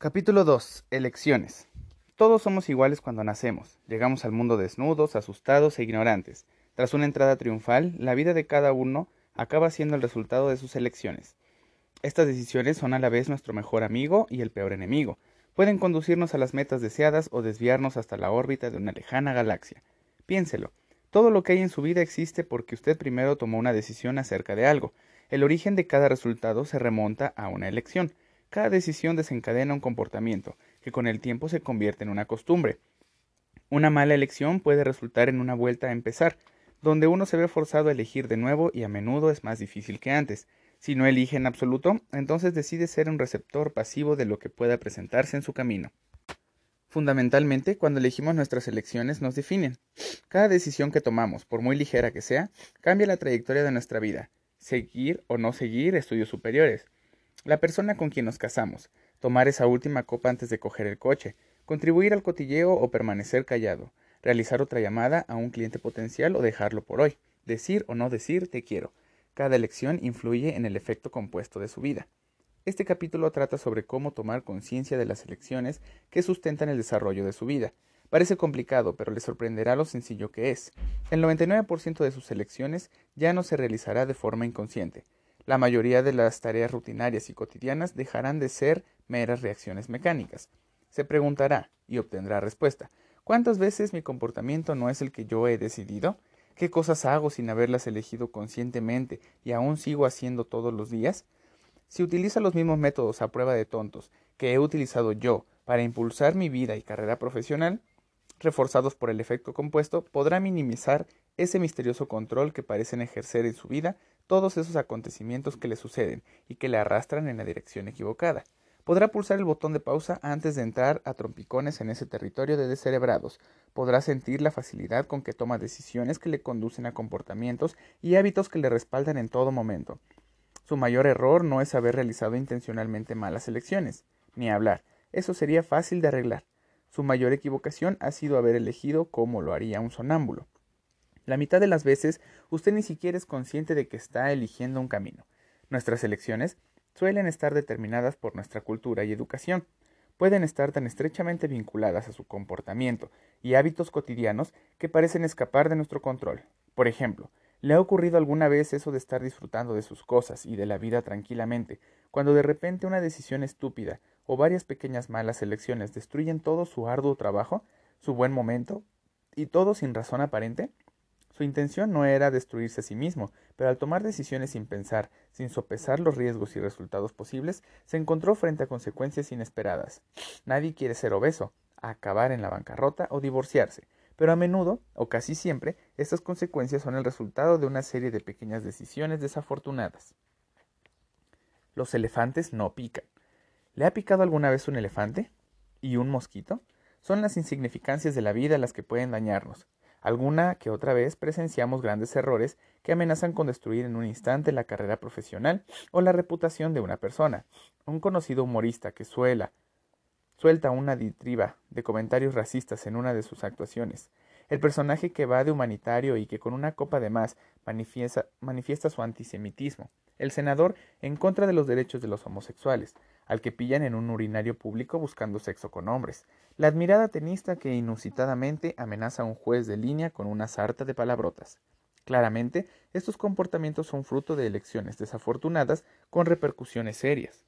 Capítulo 2. Elecciones. Todos somos iguales cuando nacemos. Llegamos al mundo desnudos, asustados e ignorantes. Tras una entrada triunfal, la vida de cada uno acaba siendo el resultado de sus elecciones. Estas decisiones son a la vez nuestro mejor amigo y el peor enemigo. Pueden conducirnos a las metas deseadas o desviarnos hasta la órbita de una lejana galaxia. Piénselo. Todo lo que hay en su vida existe porque usted primero tomó una decisión acerca de algo. El origen de cada resultado se remonta a una elección. Cada decisión desencadena un comportamiento, que con el tiempo se convierte en una costumbre. Una mala elección puede resultar en una vuelta a empezar, donde uno se ve forzado a elegir de nuevo y a menudo es más difícil que antes. Si no elige en absoluto, entonces decide ser un receptor pasivo de lo que pueda presentarse en su camino. Fundamentalmente, cuando elegimos nuestras elecciones nos definen. Cada decisión que tomamos, por muy ligera que sea, cambia la trayectoria de nuestra vida seguir o no seguir estudios superiores, la persona con quien nos casamos, tomar esa última copa antes de coger el coche, contribuir al cotilleo o permanecer callado, realizar otra llamada a un cliente potencial o dejarlo por hoy, decir o no decir te quiero. Cada elección influye en el efecto compuesto de su vida. Este capítulo trata sobre cómo tomar conciencia de las elecciones que sustentan el desarrollo de su vida, Parece complicado, pero le sorprenderá lo sencillo que es. El 99% de sus elecciones ya no se realizará de forma inconsciente. La mayoría de las tareas rutinarias y cotidianas dejarán de ser meras reacciones mecánicas. Se preguntará, y obtendrá respuesta, ¿cuántas veces mi comportamiento no es el que yo he decidido? ¿Qué cosas hago sin haberlas elegido conscientemente y aún sigo haciendo todos los días? Si utiliza los mismos métodos a prueba de tontos que he utilizado yo para impulsar mi vida y carrera profesional, reforzados por el efecto compuesto, podrá minimizar ese misterioso control que parecen ejercer en su vida todos esos acontecimientos que le suceden y que le arrastran en la dirección equivocada. Podrá pulsar el botón de pausa antes de entrar a trompicones en ese territorio de descerebrados. Podrá sentir la facilidad con que toma decisiones que le conducen a comportamientos y hábitos que le respaldan en todo momento. Su mayor error no es haber realizado intencionalmente malas elecciones, ni hablar. Eso sería fácil de arreglar. Su mayor equivocación ha sido haber elegido como lo haría un sonámbulo. La mitad de las veces usted ni siquiera es consciente de que está eligiendo un camino. Nuestras elecciones suelen estar determinadas por nuestra cultura y educación. Pueden estar tan estrechamente vinculadas a su comportamiento y hábitos cotidianos que parecen escapar de nuestro control. Por ejemplo, ¿le ha ocurrido alguna vez eso de estar disfrutando de sus cosas y de la vida tranquilamente, cuando de repente una decisión estúpida o varias pequeñas malas elecciones destruyen todo su arduo trabajo, su buen momento, y todo sin razón aparente? Su intención no era destruirse a sí mismo, pero al tomar decisiones sin pensar, sin sopesar los riesgos y resultados posibles, se encontró frente a consecuencias inesperadas. Nadie quiere ser obeso, acabar en la bancarrota o divorciarse, pero a menudo, o casi siempre, estas consecuencias son el resultado de una serie de pequeñas decisiones desafortunadas. Los elefantes no pican. ¿Le ha picado alguna vez un elefante? ¿Y un mosquito? Son las insignificancias de la vida las que pueden dañarnos. Alguna que otra vez presenciamos grandes errores que amenazan con destruir en un instante la carrera profesional o la reputación de una persona. Un conocido humorista que suela, suelta una ditriba de comentarios racistas en una de sus actuaciones. El personaje que va de humanitario y que con una copa de más manifiesta, manifiesta su antisemitismo. El senador en contra de los derechos de los homosexuales al que pillan en un urinario público buscando sexo con hombres, la admirada tenista que inusitadamente amenaza a un juez de línea con una sarta de palabrotas. Claramente, estos comportamientos son fruto de elecciones desafortunadas con repercusiones serias.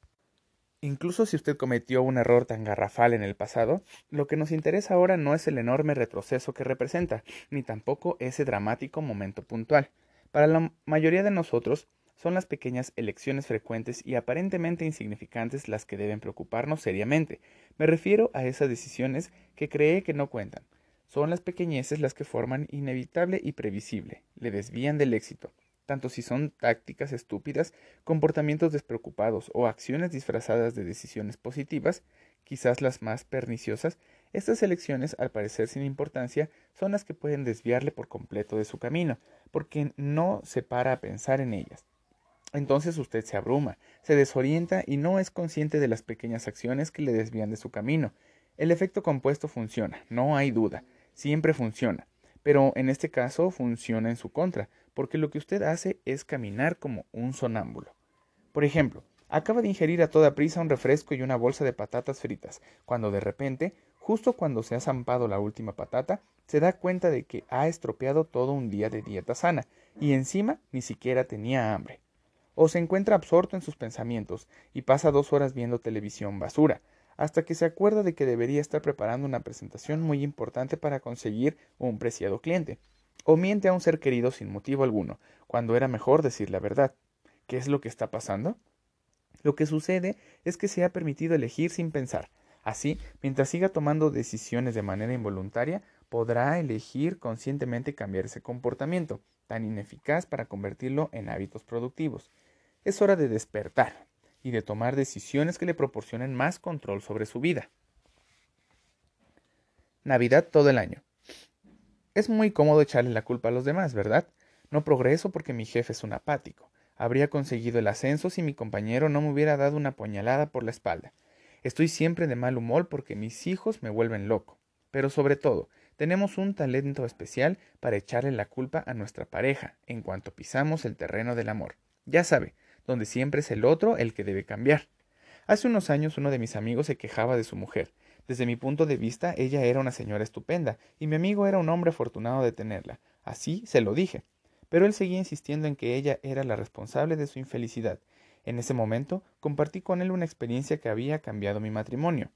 Incluso si usted cometió un error tan garrafal en el pasado, lo que nos interesa ahora no es el enorme retroceso que representa, ni tampoco ese dramático momento puntual. Para la mayoría de nosotros, son las pequeñas elecciones frecuentes y aparentemente insignificantes las que deben preocuparnos seriamente. Me refiero a esas decisiones que cree que no cuentan. Son las pequeñeces las que forman inevitable y previsible, le desvían del éxito, tanto si son tácticas estúpidas, comportamientos despreocupados o acciones disfrazadas de decisiones positivas, quizás las más perniciosas, estas elecciones, al parecer sin importancia, son las que pueden desviarle por completo de su camino, porque no se para a pensar en ellas. Entonces usted se abruma, se desorienta y no es consciente de las pequeñas acciones que le desvían de su camino. El efecto compuesto funciona, no hay duda, siempre funciona, pero en este caso funciona en su contra, porque lo que usted hace es caminar como un sonámbulo. Por ejemplo, Acaba de ingerir a toda prisa un refresco y una bolsa de patatas fritas, cuando de repente, justo cuando se ha zampado la última patata, se da cuenta de que ha estropeado todo un día de dieta sana, y encima ni siquiera tenía hambre. O se encuentra absorto en sus pensamientos y pasa dos horas viendo televisión basura, hasta que se acuerda de que debería estar preparando una presentación muy importante para conseguir un preciado cliente. O miente a un ser querido sin motivo alguno, cuando era mejor decir la verdad. ¿Qué es lo que está pasando? Lo que sucede es que se ha permitido elegir sin pensar. Así, mientras siga tomando decisiones de manera involuntaria, podrá elegir conscientemente cambiar ese comportamiento, tan ineficaz para convertirlo en hábitos productivos. Es hora de despertar y de tomar decisiones que le proporcionen más control sobre su vida. Navidad todo el año. Es muy cómodo echarle la culpa a los demás, ¿verdad? No progreso porque mi jefe es un apático. Habría conseguido el ascenso si mi compañero no me hubiera dado una puñalada por la espalda. Estoy siempre de mal humor porque mis hijos me vuelven loco. Pero sobre todo, tenemos un talento especial para echarle la culpa a nuestra pareja en cuanto pisamos el terreno del amor. Ya sabe, donde siempre es el otro el que debe cambiar. Hace unos años uno de mis amigos se quejaba de su mujer. Desde mi punto de vista, ella era una señora estupenda, y mi amigo era un hombre afortunado de tenerla. Así se lo dije pero él seguía insistiendo en que ella era la responsable de su infelicidad. En ese momento compartí con él una experiencia que había cambiado mi matrimonio.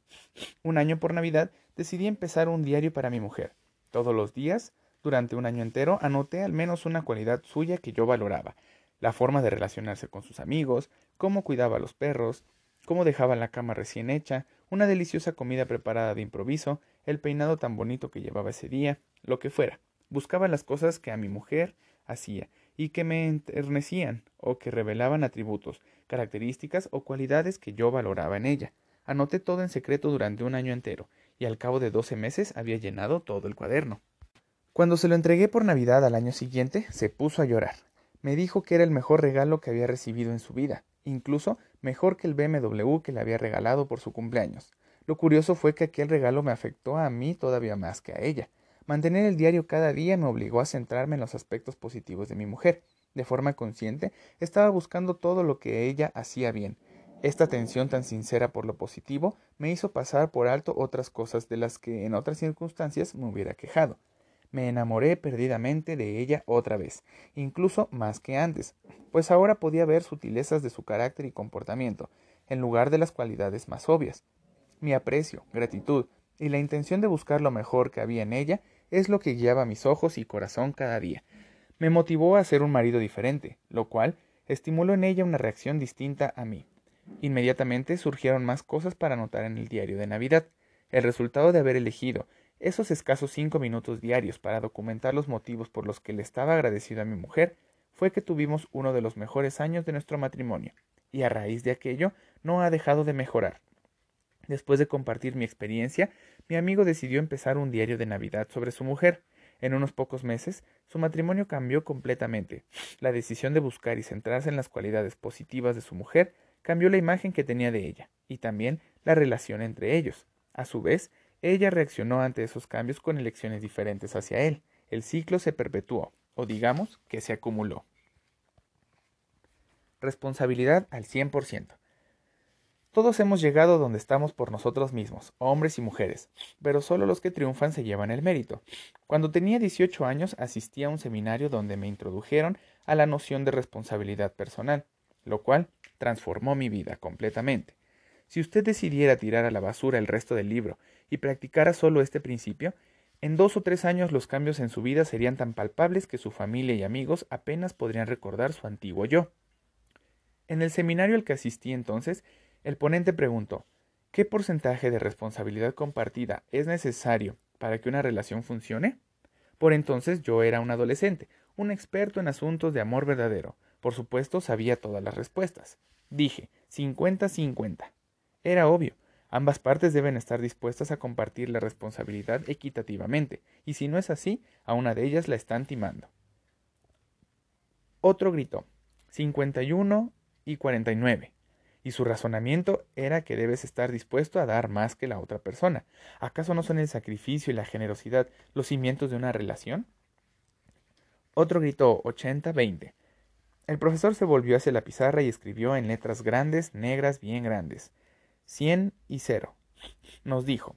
Un año por Navidad decidí empezar un diario para mi mujer. Todos los días, durante un año entero, anoté al menos una cualidad suya que yo valoraba, la forma de relacionarse con sus amigos, cómo cuidaba a los perros, cómo dejaba la cama recién hecha, una deliciosa comida preparada de improviso, el peinado tan bonito que llevaba ese día, lo que fuera. Buscaba las cosas que a mi mujer hacía y que me enternecían o que revelaban atributos, características o cualidades que yo valoraba en ella. Anoté todo en secreto durante un año entero y al cabo de doce meses había llenado todo el cuaderno. Cuando se lo entregué por Navidad al año siguiente, se puso a llorar. Me dijo que era el mejor regalo que había recibido en su vida, incluso mejor que el BMW que le había regalado por su cumpleaños. Lo curioso fue que aquel regalo me afectó a mí todavía más que a ella. Mantener el diario cada día me obligó a centrarme en los aspectos positivos de mi mujer. De forma consciente, estaba buscando todo lo que ella hacía bien. Esta atención tan sincera por lo positivo me hizo pasar por alto otras cosas de las que en otras circunstancias me hubiera quejado. Me enamoré perdidamente de ella otra vez, incluso más que antes, pues ahora podía ver sutilezas de su carácter y comportamiento, en lugar de las cualidades más obvias. Mi aprecio, gratitud y la intención de buscar lo mejor que había en ella es lo que guiaba mis ojos y corazón cada día. Me motivó a ser un marido diferente, lo cual estimuló en ella una reacción distinta a mí. Inmediatamente surgieron más cosas para anotar en el diario de Navidad. El resultado de haber elegido esos escasos cinco minutos diarios para documentar los motivos por los que le estaba agradecido a mi mujer fue que tuvimos uno de los mejores años de nuestro matrimonio, y a raíz de aquello no ha dejado de mejorar. Después de compartir mi experiencia, mi amigo decidió empezar un diario de Navidad sobre su mujer. En unos pocos meses, su matrimonio cambió completamente. La decisión de buscar y centrarse en las cualidades positivas de su mujer cambió la imagen que tenía de ella, y también la relación entre ellos. A su vez, ella reaccionó ante esos cambios con elecciones diferentes hacia él. El ciclo se perpetuó, o digamos que se acumuló. Responsabilidad al 100%. Todos hemos llegado donde estamos por nosotros mismos, hombres y mujeres, pero solo los que triunfan se llevan el mérito. Cuando tenía 18 años asistí a un seminario donde me introdujeron a la noción de responsabilidad personal, lo cual transformó mi vida completamente. Si usted decidiera tirar a la basura el resto del libro y practicara solo este principio, en dos o tres años los cambios en su vida serían tan palpables que su familia y amigos apenas podrían recordar su antiguo yo. En el seminario al que asistí entonces, el ponente preguntó, ¿qué porcentaje de responsabilidad compartida es necesario para que una relación funcione? Por entonces yo era un adolescente, un experto en asuntos de amor verdadero. Por supuesto sabía todas las respuestas. Dije, 50-50. Era obvio, ambas partes deben estar dispuestas a compartir la responsabilidad equitativamente, y si no es así, a una de ellas la están timando. Otro gritó, 51 y 49 y su razonamiento era que debes estar dispuesto a dar más que la otra persona. ¿Acaso no son el sacrificio y la generosidad los cimientos de una relación? Otro gritó 80-20. El profesor se volvió hacia la pizarra y escribió en letras grandes, negras, bien grandes. Cien y cero. Nos dijo.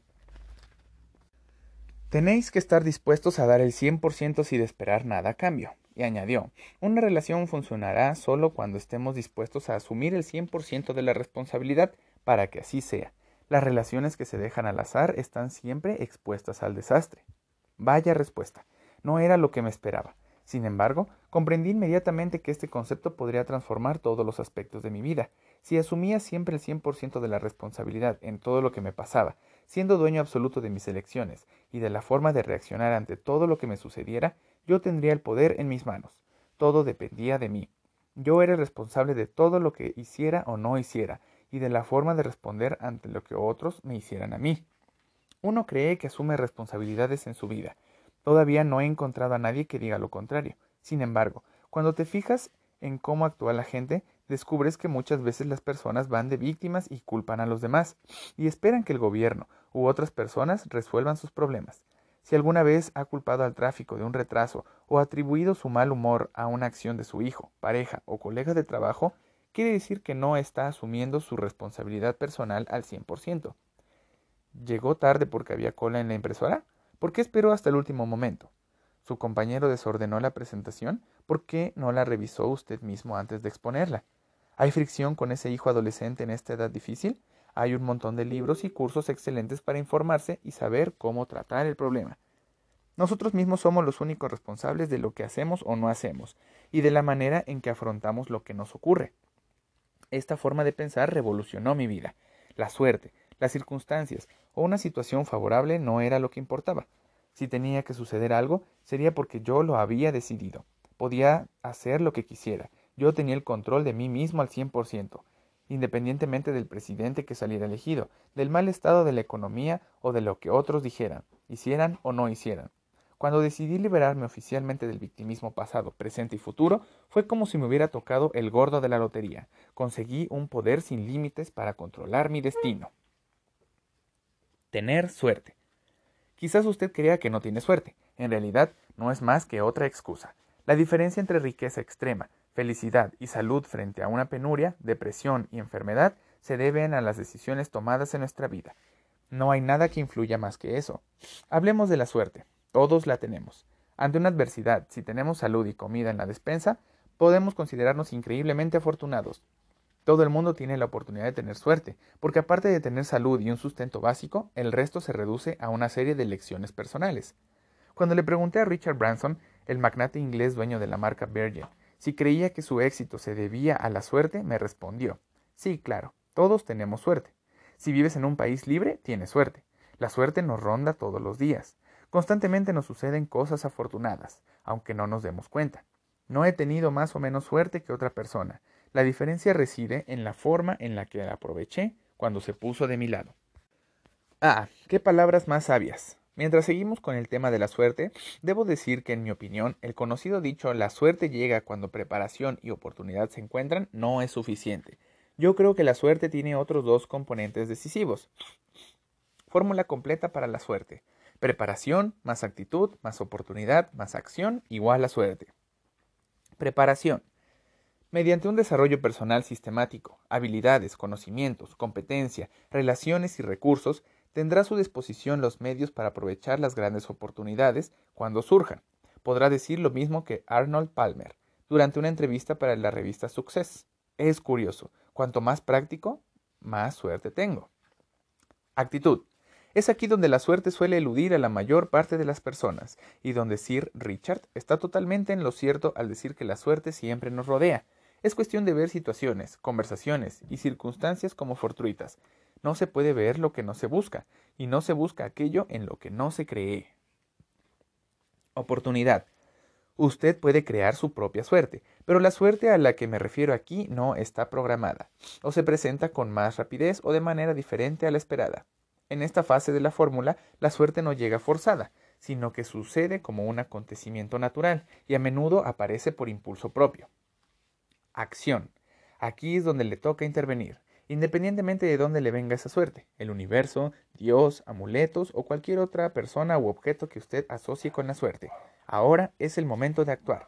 Tenéis que estar dispuestos a dar el cien por ciento sin esperar nada a cambio. Y añadió, una relación funcionará solo cuando estemos dispuestos a asumir el cien por ciento de la responsabilidad para que así sea. Las relaciones que se dejan al azar están siempre expuestas al desastre. Vaya respuesta. No era lo que me esperaba. Sin embargo, comprendí inmediatamente que este concepto podría transformar todos los aspectos de mi vida. Si asumía siempre el 100% de la responsabilidad en todo lo que me pasaba, siendo dueño absoluto de mis elecciones y de la forma de reaccionar ante todo lo que me sucediera, yo tendría el poder en mis manos. Todo dependía de mí. Yo era responsable de todo lo que hiciera o no hiciera, y de la forma de responder ante lo que otros me hicieran a mí. Uno cree que asume responsabilidades en su vida, Todavía no he encontrado a nadie que diga lo contrario. Sin embargo, cuando te fijas en cómo actúa la gente, descubres que muchas veces las personas van de víctimas y culpan a los demás, y esperan que el gobierno u otras personas resuelvan sus problemas. Si alguna vez ha culpado al tráfico de un retraso o atribuido su mal humor a una acción de su hijo, pareja o colega de trabajo, quiere decir que no está asumiendo su responsabilidad personal al 100%. ¿Llegó tarde porque había cola en la impresora? ¿Por qué esperó hasta el último momento? ¿Su compañero desordenó la presentación? ¿Por qué no la revisó usted mismo antes de exponerla? ¿Hay fricción con ese hijo adolescente en esta edad difícil? Hay un montón de libros y cursos excelentes para informarse y saber cómo tratar el problema. Nosotros mismos somos los únicos responsables de lo que hacemos o no hacemos, y de la manera en que afrontamos lo que nos ocurre. Esta forma de pensar revolucionó mi vida. La suerte, las circunstancias o una situación favorable no era lo que importaba. Si tenía que suceder algo, sería porque yo lo había decidido. Podía hacer lo que quisiera. Yo tenía el control de mí mismo al cien por ciento, independientemente del presidente que saliera elegido, del mal estado de la economía o de lo que otros dijeran, hicieran o no hicieran. Cuando decidí liberarme oficialmente del victimismo pasado, presente y futuro, fue como si me hubiera tocado el gordo de la lotería. Conseguí un poder sin límites para controlar mi destino tener suerte. Quizás usted crea que no tiene suerte. En realidad, no es más que otra excusa. La diferencia entre riqueza extrema, felicidad y salud frente a una penuria, depresión y enfermedad se deben a las decisiones tomadas en nuestra vida. No hay nada que influya más que eso. Hablemos de la suerte. Todos la tenemos. Ante una adversidad, si tenemos salud y comida en la despensa, podemos considerarnos increíblemente afortunados. Todo el mundo tiene la oportunidad de tener suerte, porque aparte de tener salud y un sustento básico, el resto se reduce a una serie de lecciones personales. Cuando le pregunté a Richard Branson, el magnate inglés dueño de la marca Virgin, si creía que su éxito se debía a la suerte, me respondió, sí, claro, todos tenemos suerte. Si vives en un país libre, tienes suerte. La suerte nos ronda todos los días. Constantemente nos suceden cosas afortunadas, aunque no nos demos cuenta. No he tenido más o menos suerte que otra persona, la diferencia reside en la forma en la que la aproveché cuando se puso de mi lado. Ah, qué palabras más sabias. Mientras seguimos con el tema de la suerte, debo decir que en mi opinión el conocido dicho la suerte llega cuando preparación y oportunidad se encuentran no es suficiente. Yo creo que la suerte tiene otros dos componentes decisivos. Fórmula completa para la suerte. Preparación más actitud más oportunidad más acción igual a suerte. Preparación. Mediante un desarrollo personal sistemático, habilidades, conocimientos, competencia, relaciones y recursos, tendrá a su disposición los medios para aprovechar las grandes oportunidades cuando surjan. Podrá decir lo mismo que Arnold Palmer durante una entrevista para la revista Success. Es curioso, cuanto más práctico, más suerte tengo. Actitud. Es aquí donde la suerte suele eludir a la mayor parte de las personas, y donde Sir Richard está totalmente en lo cierto al decir que la suerte siempre nos rodea, es cuestión de ver situaciones, conversaciones y circunstancias como fortuitas. No se puede ver lo que no se busca, y no se busca aquello en lo que no se cree. Oportunidad. Usted puede crear su propia suerte, pero la suerte a la que me refiero aquí no está programada, o se presenta con más rapidez o de manera diferente a la esperada. En esta fase de la fórmula, la suerte no llega forzada, sino que sucede como un acontecimiento natural y a menudo aparece por impulso propio acción. Aquí es donde le toca intervenir, independientemente de dónde le venga esa suerte, el universo, Dios, amuletos o cualquier otra persona u objeto que usted asocie con la suerte. Ahora es el momento de actuar.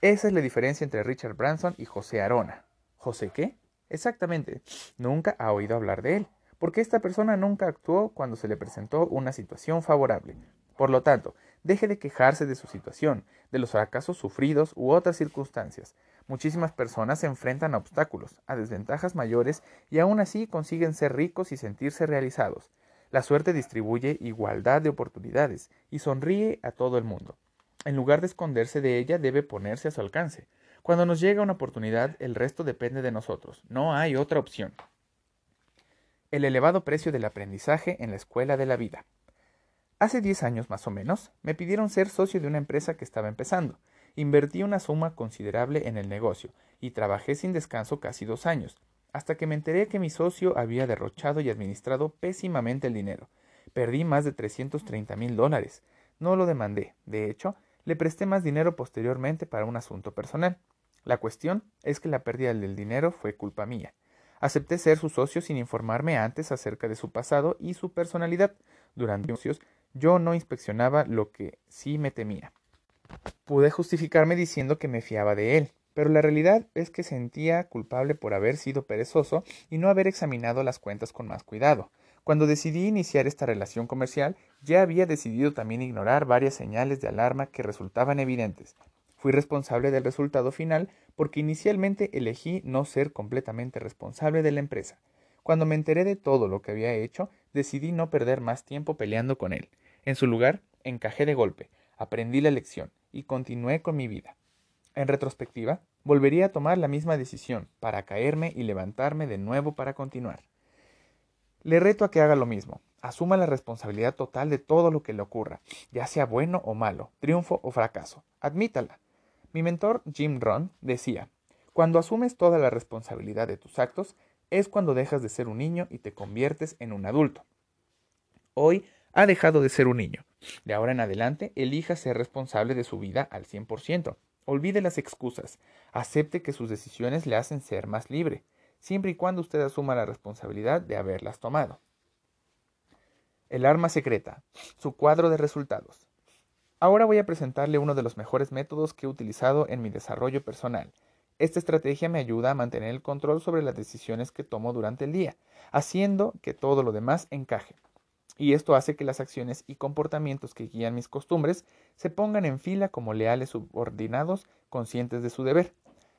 Esa es la diferencia entre Richard Branson y José Arona. ¿José qué? Exactamente. Nunca ha oído hablar de él, porque esta persona nunca actuó cuando se le presentó una situación favorable. Por lo tanto, deje de quejarse de su situación, de los fracasos sufridos u otras circunstancias. Muchísimas personas se enfrentan a obstáculos, a desventajas mayores y aún así consiguen ser ricos y sentirse realizados. La suerte distribuye igualdad de oportunidades y sonríe a todo el mundo. En lugar de esconderse de ella, debe ponerse a su alcance. Cuando nos llega una oportunidad, el resto depende de nosotros. No hay otra opción. El elevado precio del aprendizaje en la escuela de la vida. Hace 10 años más o menos, me pidieron ser socio de una empresa que estaba empezando. Invertí una suma considerable en el negocio y trabajé sin descanso casi dos años, hasta que me enteré que mi socio había derrochado y administrado pésimamente el dinero. Perdí más de 330 mil dólares. No lo demandé. De hecho, le presté más dinero posteriormente para un asunto personal. La cuestión es que la pérdida del dinero fue culpa mía. Acepté ser su socio sin informarme antes acerca de su pasado y su personalidad. Durante años yo no inspeccionaba lo que sí me temía. Pude justificarme diciendo que me fiaba de él, pero la realidad es que sentía culpable por haber sido perezoso y no haber examinado las cuentas con más cuidado. Cuando decidí iniciar esta relación comercial, ya había decidido también ignorar varias señales de alarma que resultaban evidentes. Fui responsable del resultado final porque inicialmente elegí no ser completamente responsable de la empresa. Cuando me enteré de todo lo que había hecho, decidí no perder más tiempo peleando con él. En su lugar, encajé de golpe, aprendí la lección y continué con mi vida. En retrospectiva, volvería a tomar la misma decisión, para caerme y levantarme de nuevo para continuar. Le reto a que haga lo mismo. Asuma la responsabilidad total de todo lo que le ocurra, ya sea bueno o malo, triunfo o fracaso. Admítala. Mi mentor Jim Ron decía, cuando asumes toda la responsabilidad de tus actos, es cuando dejas de ser un niño y te conviertes en un adulto. Hoy ha dejado de ser un niño. De ahora en adelante, elija ser responsable de su vida al 100%. Olvide las excusas. Acepte que sus decisiones le hacen ser más libre, siempre y cuando usted asuma la responsabilidad de haberlas tomado. El arma secreta. Su cuadro de resultados. Ahora voy a presentarle uno de los mejores métodos que he utilizado en mi desarrollo personal. Esta estrategia me ayuda a mantener el control sobre las decisiones que tomo durante el día, haciendo que todo lo demás encaje y esto hace que las acciones y comportamientos que guían mis costumbres se pongan en fila como leales subordinados conscientes de su deber.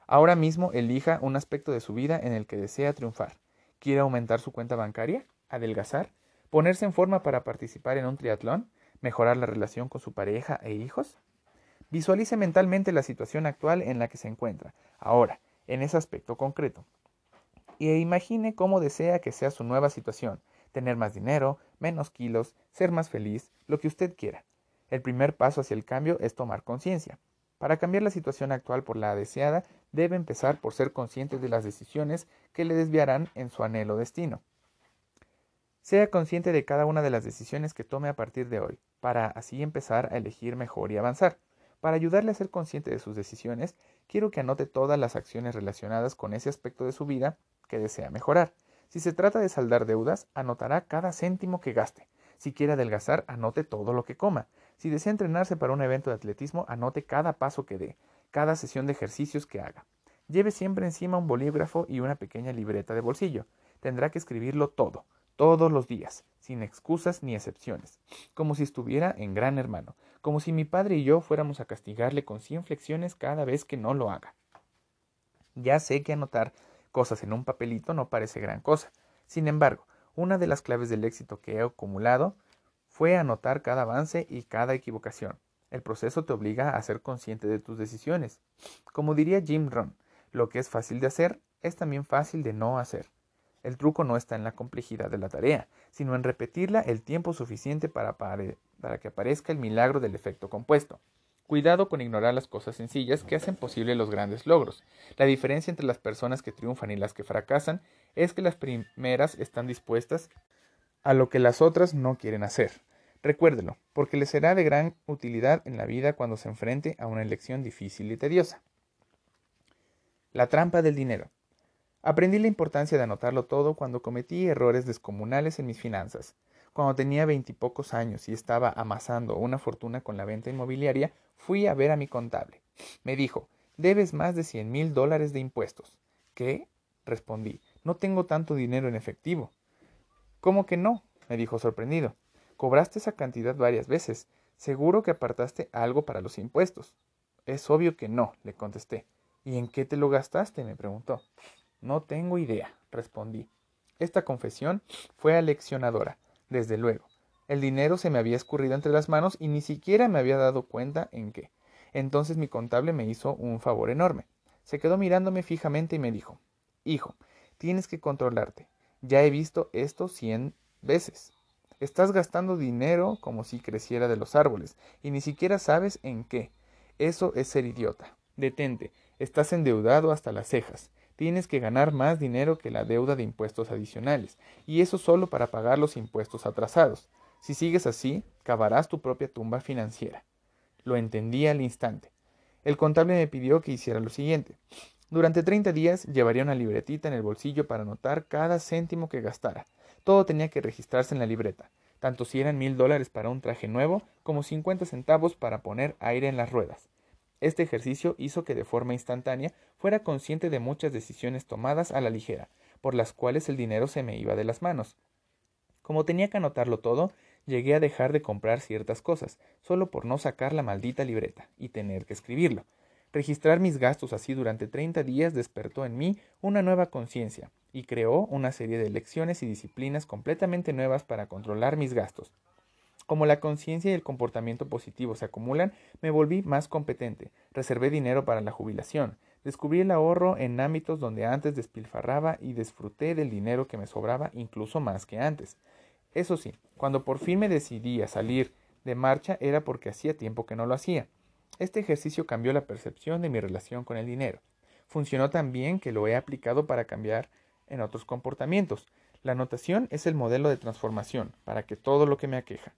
Ahora mismo elija un aspecto de su vida en el que desea triunfar. ¿Quiere aumentar su cuenta bancaria? ¿Adelgazar? ¿Ponerse en forma para participar en un triatlón? ¿Mejorar la relación con su pareja e hijos? Visualice mentalmente la situación actual en la que se encuentra, ahora, en ese aspecto concreto. E imagine cómo desea que sea su nueva situación, tener más dinero, menos kilos, ser más feliz, lo que usted quiera. El primer paso hacia el cambio es tomar conciencia. Para cambiar la situación actual por la deseada, debe empezar por ser consciente de las decisiones que le desviarán en su anhelo destino. Sea consciente de cada una de las decisiones que tome a partir de hoy, para así empezar a elegir mejor y avanzar. Para ayudarle a ser consciente de sus decisiones, quiero que anote todas las acciones relacionadas con ese aspecto de su vida que desea mejorar. Si se trata de saldar deudas, anotará cada céntimo que gaste. Si quiere adelgazar, anote todo lo que coma. Si desea entrenarse para un evento de atletismo, anote cada paso que dé, cada sesión de ejercicios que haga. Lleve siempre encima un bolígrafo y una pequeña libreta de bolsillo. Tendrá que escribirlo todo, todos los días, sin excusas ni excepciones, como si estuviera en gran hermano, como si mi padre y yo fuéramos a castigarle con cien flexiones cada vez que no lo haga. Ya sé que anotar cosas en un papelito no parece gran cosa. Sin embargo, una de las claves del éxito que he acumulado fue anotar cada avance y cada equivocación. El proceso te obliga a ser consciente de tus decisiones. Como diría Jim Rohn, lo que es fácil de hacer es también fácil de no hacer. El truco no está en la complejidad de la tarea, sino en repetirla el tiempo suficiente para, que aparezca el milagro del efecto compuesto. Cuidado con ignorar las cosas sencillas que hacen posible los grandes logros. La diferencia entre las personas que triunfan y las que fracasan es que las primeras están dispuestas a lo que las otras no quieren hacer. Recuérdelo, porque le será de gran utilidad en la vida cuando se enfrente a una elección difícil y tediosa. La trampa del dinero. Aprendí la importancia de anotarlo todo cuando cometí errores descomunales en mis finanzas. Cuando tenía veintipocos años y estaba amasando una fortuna con la venta inmobiliaria, fui a ver a mi contable. Me dijo, Debes más de cien mil dólares de impuestos. ¿Qué? respondí. No tengo tanto dinero en efectivo. ¿Cómo que no? me dijo sorprendido. Cobraste esa cantidad varias veces. Seguro que apartaste algo para los impuestos. Es obvio que no, le contesté. ¿Y en qué te lo gastaste? me preguntó. No tengo idea, respondí. Esta confesión fue aleccionadora, desde luego. El dinero se me había escurrido entre las manos y ni siquiera me había dado cuenta en qué. Entonces mi contable me hizo un favor enorme. Se quedó mirándome fijamente y me dijo Hijo, tienes que controlarte. Ya he visto esto cien veces. Estás gastando dinero como si creciera de los árboles y ni siquiera sabes en qué. Eso es ser idiota. Detente, estás endeudado hasta las cejas. Tienes que ganar más dinero que la deuda de impuestos adicionales, y eso solo para pagar los impuestos atrasados. Si sigues así, cavarás tu propia tumba financiera. Lo entendí al instante. El contable me pidió que hiciera lo siguiente. Durante 30 días llevaría una libretita en el bolsillo para anotar cada céntimo que gastara. Todo tenía que registrarse en la libreta, tanto si eran mil dólares para un traje nuevo como 50 centavos para poner aire en las ruedas. Este ejercicio hizo que de forma instantánea fuera consciente de muchas decisiones tomadas a la ligera, por las cuales el dinero se me iba de las manos. Como tenía que anotarlo todo, llegué a dejar de comprar ciertas cosas, solo por no sacar la maldita libreta y tener que escribirlo. Registrar mis gastos así durante 30 días despertó en mí una nueva conciencia y creó una serie de lecciones y disciplinas completamente nuevas para controlar mis gastos. Como la conciencia y el comportamiento positivo se acumulan, me volví más competente, reservé dinero para la jubilación, descubrí el ahorro en ámbitos donde antes despilfarraba y disfruté del dinero que me sobraba incluso más que antes. Eso sí, cuando por fin me decidí a salir de marcha era porque hacía tiempo que no lo hacía. Este ejercicio cambió la percepción de mi relación con el dinero. Funcionó tan bien que lo he aplicado para cambiar en otros comportamientos. La anotación es el modelo de transformación para que todo lo que me aqueja.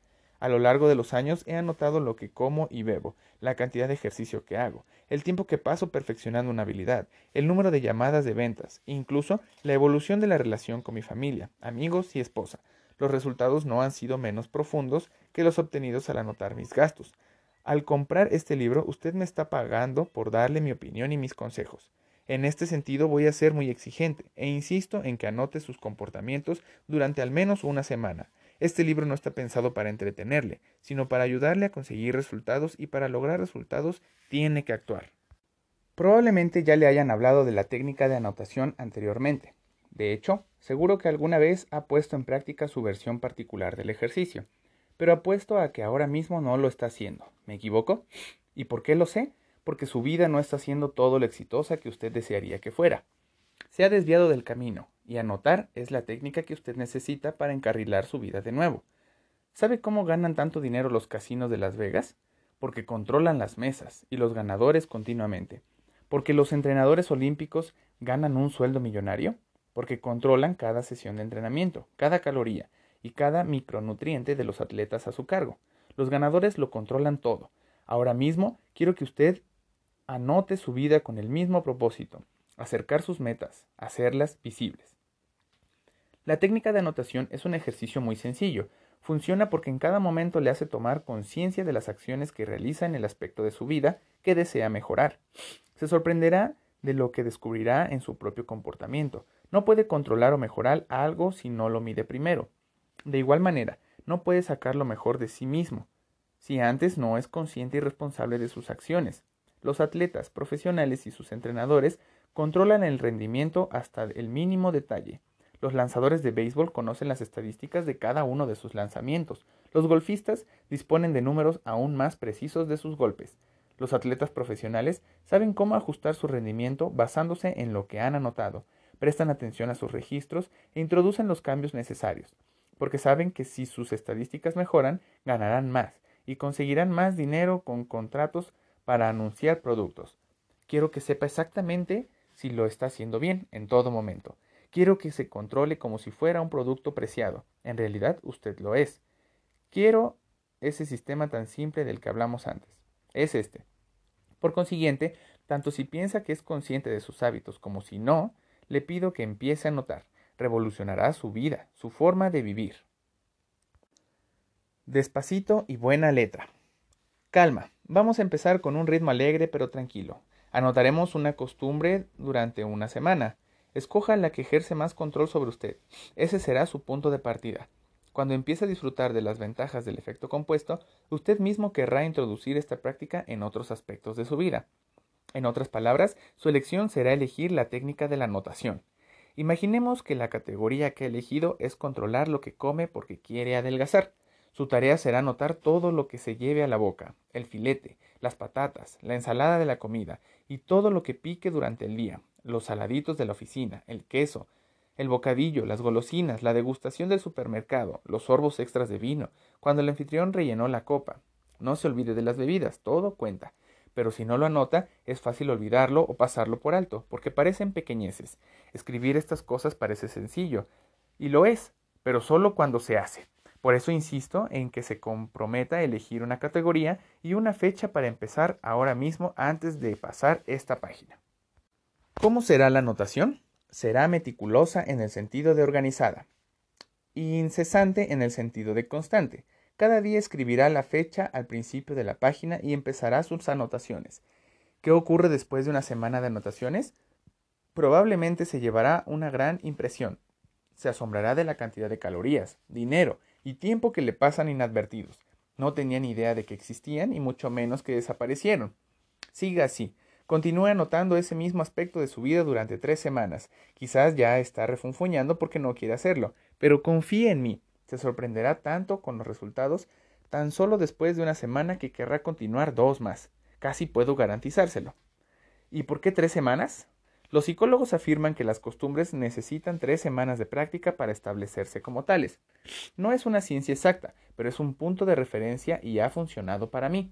A lo largo de los años he anotado lo que como y bebo, la cantidad de ejercicio que hago, el tiempo que paso perfeccionando una habilidad, el número de llamadas de ventas, incluso la evolución de la relación con mi familia, amigos y esposa. Los resultados no han sido menos profundos que los obtenidos al anotar mis gastos. Al comprar este libro, usted me está pagando por darle mi opinión y mis consejos. En este sentido voy a ser muy exigente e insisto en que anote sus comportamientos durante al menos una semana. Este libro no está pensado para entretenerle, sino para ayudarle a conseguir resultados y para lograr resultados tiene que actuar. Probablemente ya le hayan hablado de la técnica de anotación anteriormente. De hecho, seguro que alguna vez ha puesto en práctica su versión particular del ejercicio, pero apuesto a que ahora mismo no lo está haciendo. ¿Me equivoco? ¿Y por qué lo sé? porque su vida no está siendo todo lo exitosa que usted desearía que fuera. Se ha desviado del camino, y anotar es la técnica que usted necesita para encarrilar su vida de nuevo. ¿Sabe cómo ganan tanto dinero los casinos de Las Vegas? Porque controlan las mesas y los ganadores continuamente. Porque los entrenadores olímpicos ganan un sueldo millonario. Porque controlan cada sesión de entrenamiento, cada caloría y cada micronutriente de los atletas a su cargo. Los ganadores lo controlan todo. Ahora mismo quiero que usted anote su vida con el mismo propósito, acercar sus metas, hacerlas visibles. La técnica de anotación es un ejercicio muy sencillo. Funciona porque en cada momento le hace tomar conciencia de las acciones que realiza en el aspecto de su vida que desea mejorar. Se sorprenderá de lo que descubrirá en su propio comportamiento. No puede controlar o mejorar algo si no lo mide primero. De igual manera, no puede sacar lo mejor de sí mismo si antes no es consciente y responsable de sus acciones. Los atletas profesionales y sus entrenadores controlan el rendimiento hasta el mínimo detalle. Los lanzadores de béisbol conocen las estadísticas de cada uno de sus lanzamientos. Los golfistas disponen de números aún más precisos de sus golpes. Los atletas profesionales saben cómo ajustar su rendimiento basándose en lo que han anotado, prestan atención a sus registros e introducen los cambios necesarios, porque saben que si sus estadísticas mejoran, ganarán más y conseguirán más dinero con contratos para anunciar productos. Quiero que sepa exactamente si lo está haciendo bien en todo momento. Quiero que se controle como si fuera un producto preciado. En realidad usted lo es. Quiero ese sistema tan simple del que hablamos antes. Es este. Por consiguiente, tanto si piensa que es consciente de sus hábitos como si no, le pido que empiece a notar. Revolucionará su vida, su forma de vivir. Despacito y buena letra. Calma, vamos a empezar con un ritmo alegre pero tranquilo. Anotaremos una costumbre durante una semana. Escoja la que ejerce más control sobre usted. Ese será su punto de partida. Cuando empiece a disfrutar de las ventajas del efecto compuesto, usted mismo querrá introducir esta práctica en otros aspectos de su vida. En otras palabras, su elección será elegir la técnica de la anotación. Imaginemos que la categoría que ha elegido es controlar lo que come porque quiere adelgazar. Su tarea será anotar todo lo que se lleve a la boca, el filete, las patatas, la ensalada de la comida y todo lo que pique durante el día, los saladitos de la oficina, el queso, el bocadillo, las golosinas, la degustación del supermercado, los sorbos extras de vino, cuando el anfitrión rellenó la copa. No se olvide de las bebidas, todo cuenta. Pero si no lo anota, es fácil olvidarlo o pasarlo por alto, porque parecen pequeñeces. Escribir estas cosas parece sencillo, y lo es, pero solo cuando se hace. Por eso insisto en que se comprometa a elegir una categoría y una fecha para empezar ahora mismo antes de pasar esta página. ¿Cómo será la anotación? Será meticulosa en el sentido de organizada, incesante en el sentido de constante. Cada día escribirá la fecha al principio de la página y empezará sus anotaciones. ¿Qué ocurre después de una semana de anotaciones? Probablemente se llevará una gran impresión. Se asombrará de la cantidad de calorías, dinero y tiempo que le pasan inadvertidos. No tenía ni idea de que existían y mucho menos que desaparecieron. Siga así. Continúe anotando ese mismo aspecto de su vida durante tres semanas. Quizás ya está refunfuñando porque no quiere hacerlo, pero confíe en mí. Se sorprenderá tanto con los resultados tan solo después de una semana que querrá continuar dos más. Casi puedo garantizárselo. ¿Y por qué tres semanas? Los psicólogos afirman que las costumbres necesitan tres semanas de práctica para establecerse como tales. No es una ciencia exacta, pero es un punto de referencia y ha funcionado para mí.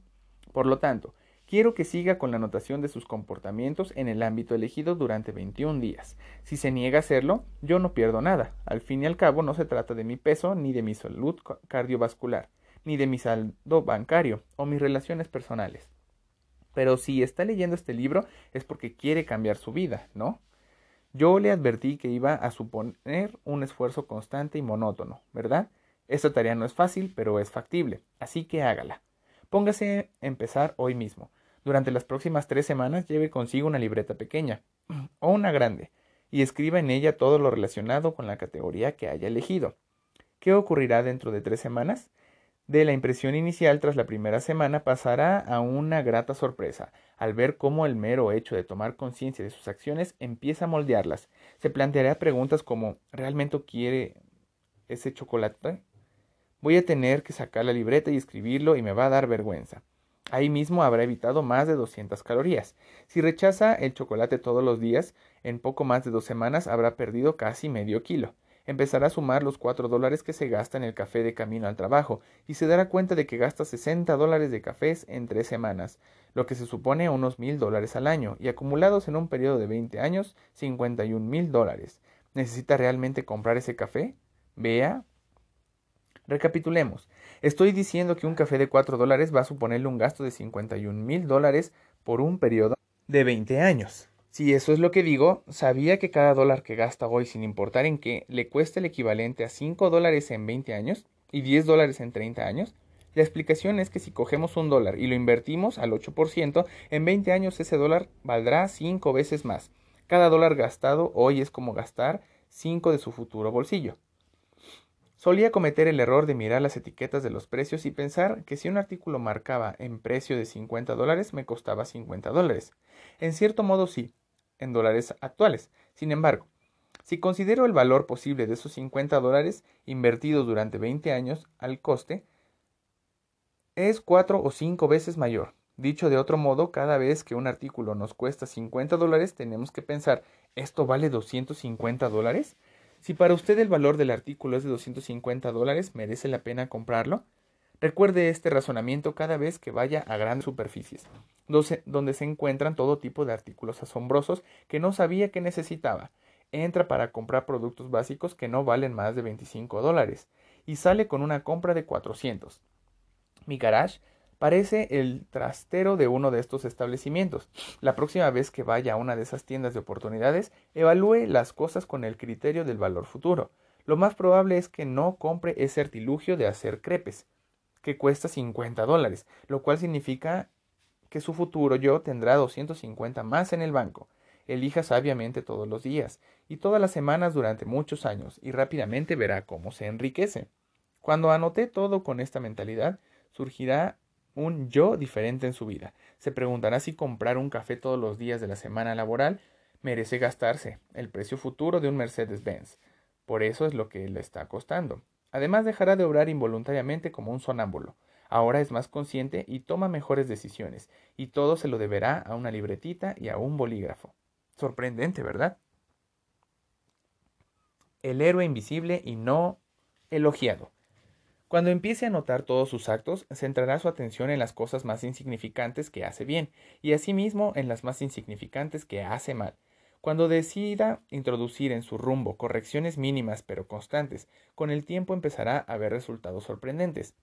Por lo tanto, quiero que siga con la anotación de sus comportamientos en el ámbito elegido durante 21 días. Si se niega a hacerlo, yo no pierdo nada. Al fin y al cabo, no se trata de mi peso, ni de mi salud cardiovascular, ni de mi saldo bancario o mis relaciones personales. Pero si está leyendo este libro es porque quiere cambiar su vida, ¿no? Yo le advertí que iba a suponer un esfuerzo constante y monótono, ¿verdad? Esta tarea no es fácil, pero es factible, así que hágala. Póngase a empezar hoy mismo. Durante las próximas tres semanas lleve consigo una libreta pequeña o una grande y escriba en ella todo lo relacionado con la categoría que haya elegido. ¿Qué ocurrirá dentro de tres semanas? de la impresión inicial tras la primera semana pasará a una grata sorpresa, al ver cómo el mero hecho de tomar conciencia de sus acciones empieza a moldearlas. Se planteará preguntas como ¿realmente quiere ese chocolate? Voy a tener que sacar la libreta y escribirlo y me va a dar vergüenza. Ahí mismo habrá evitado más de 200 calorías. Si rechaza el chocolate todos los días, en poco más de dos semanas habrá perdido casi medio kilo empezará a sumar los cuatro dólares que se gasta en el café de camino al trabajo y se dará cuenta de que gasta 60 dólares de cafés en tres semanas, lo que se supone unos mil dólares al año y acumulados en un periodo de 20 años, 51 mil dólares. ¿Necesita realmente comprar ese café? Vea. Recapitulemos. Estoy diciendo que un café de 4 dólares va a suponerle un gasto de 51 mil dólares por un periodo de 20 años. Si eso es lo que digo, ¿sabía que cada dólar que gasta hoy, sin importar en qué, le cuesta el equivalente a 5 dólares en 20 años y 10 dólares en 30 años? La explicación es que si cogemos un dólar y lo invertimos al 8%, en 20 años ese dólar valdrá 5 veces más. Cada dólar gastado hoy es como gastar 5 de su futuro bolsillo. Solía cometer el error de mirar las etiquetas de los precios y pensar que si un artículo marcaba en precio de 50 dólares me costaba 50 dólares. En cierto modo sí, en dólares actuales. Sin embargo, si considero el valor posible de esos 50 dólares invertidos durante 20 años al coste, es 4 o 5 veces mayor. Dicho de otro modo, cada vez que un artículo nos cuesta 50 dólares, tenemos que pensar, ¿esto vale 250 dólares? Si para usted el valor del artículo es de 250 dólares, ¿merece la pena comprarlo? Recuerde este razonamiento cada vez que vaya a grandes superficies, donde se encuentran todo tipo de artículos asombrosos que no sabía que necesitaba. Entra para comprar productos básicos que no valen más de 25 dólares y sale con una compra de 400. Mi garage parece el trastero de uno de estos establecimientos. La próxima vez que vaya a una de esas tiendas de oportunidades, evalúe las cosas con el criterio del valor futuro. Lo más probable es que no compre ese artilugio de hacer crepes que cuesta 50 dólares, lo cual significa que su futuro yo tendrá 250 más en el banco. Elija sabiamente todos los días y todas las semanas durante muchos años y rápidamente verá cómo se enriquece. Cuando anoté todo con esta mentalidad, surgirá un yo diferente en su vida. Se preguntará si comprar un café todos los días de la semana laboral merece gastarse el precio futuro de un Mercedes-Benz. Por eso es lo que le está costando. Además dejará de obrar involuntariamente como un sonámbulo. Ahora es más consciente y toma mejores decisiones, y todo se lo deberá a una libretita y a un bolígrafo. Sorprendente, ¿verdad? El héroe invisible y no elogiado. Cuando empiece a notar todos sus actos, centrará su atención en las cosas más insignificantes que hace bien, y asimismo en las más insignificantes que hace mal. Cuando decida introducir en su rumbo correcciones mínimas pero constantes, con el tiempo empezará a ver resultados sorprendentes.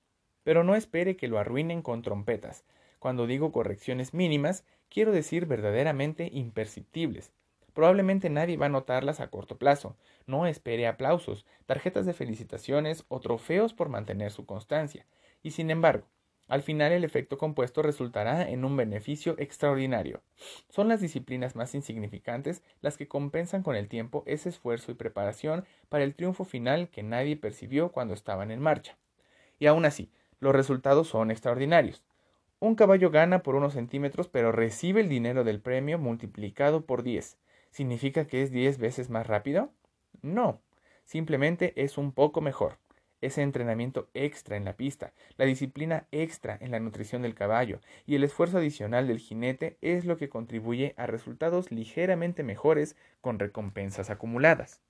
Pero no espere que lo arruinen con trompetas. Cuando digo correcciones mínimas, quiero decir verdaderamente imperceptibles. Probablemente nadie va a notarlas a corto plazo. No espere aplausos, tarjetas de felicitaciones o trofeos por mantener su constancia. Y sin embargo, al final el efecto compuesto resultará en un beneficio extraordinario. Son las disciplinas más insignificantes las que compensan con el tiempo ese esfuerzo y preparación para el triunfo final que nadie percibió cuando estaban en marcha. Y aún así, los resultados son extraordinarios. Un caballo gana por unos centímetros pero recibe el dinero del premio multiplicado por 10. ¿Significa que es 10 veces más rápido? No, simplemente es un poco mejor ese entrenamiento extra en la pista, la disciplina extra en la nutrición del caballo y el esfuerzo adicional del jinete es lo que contribuye a resultados ligeramente mejores con recompensas acumuladas.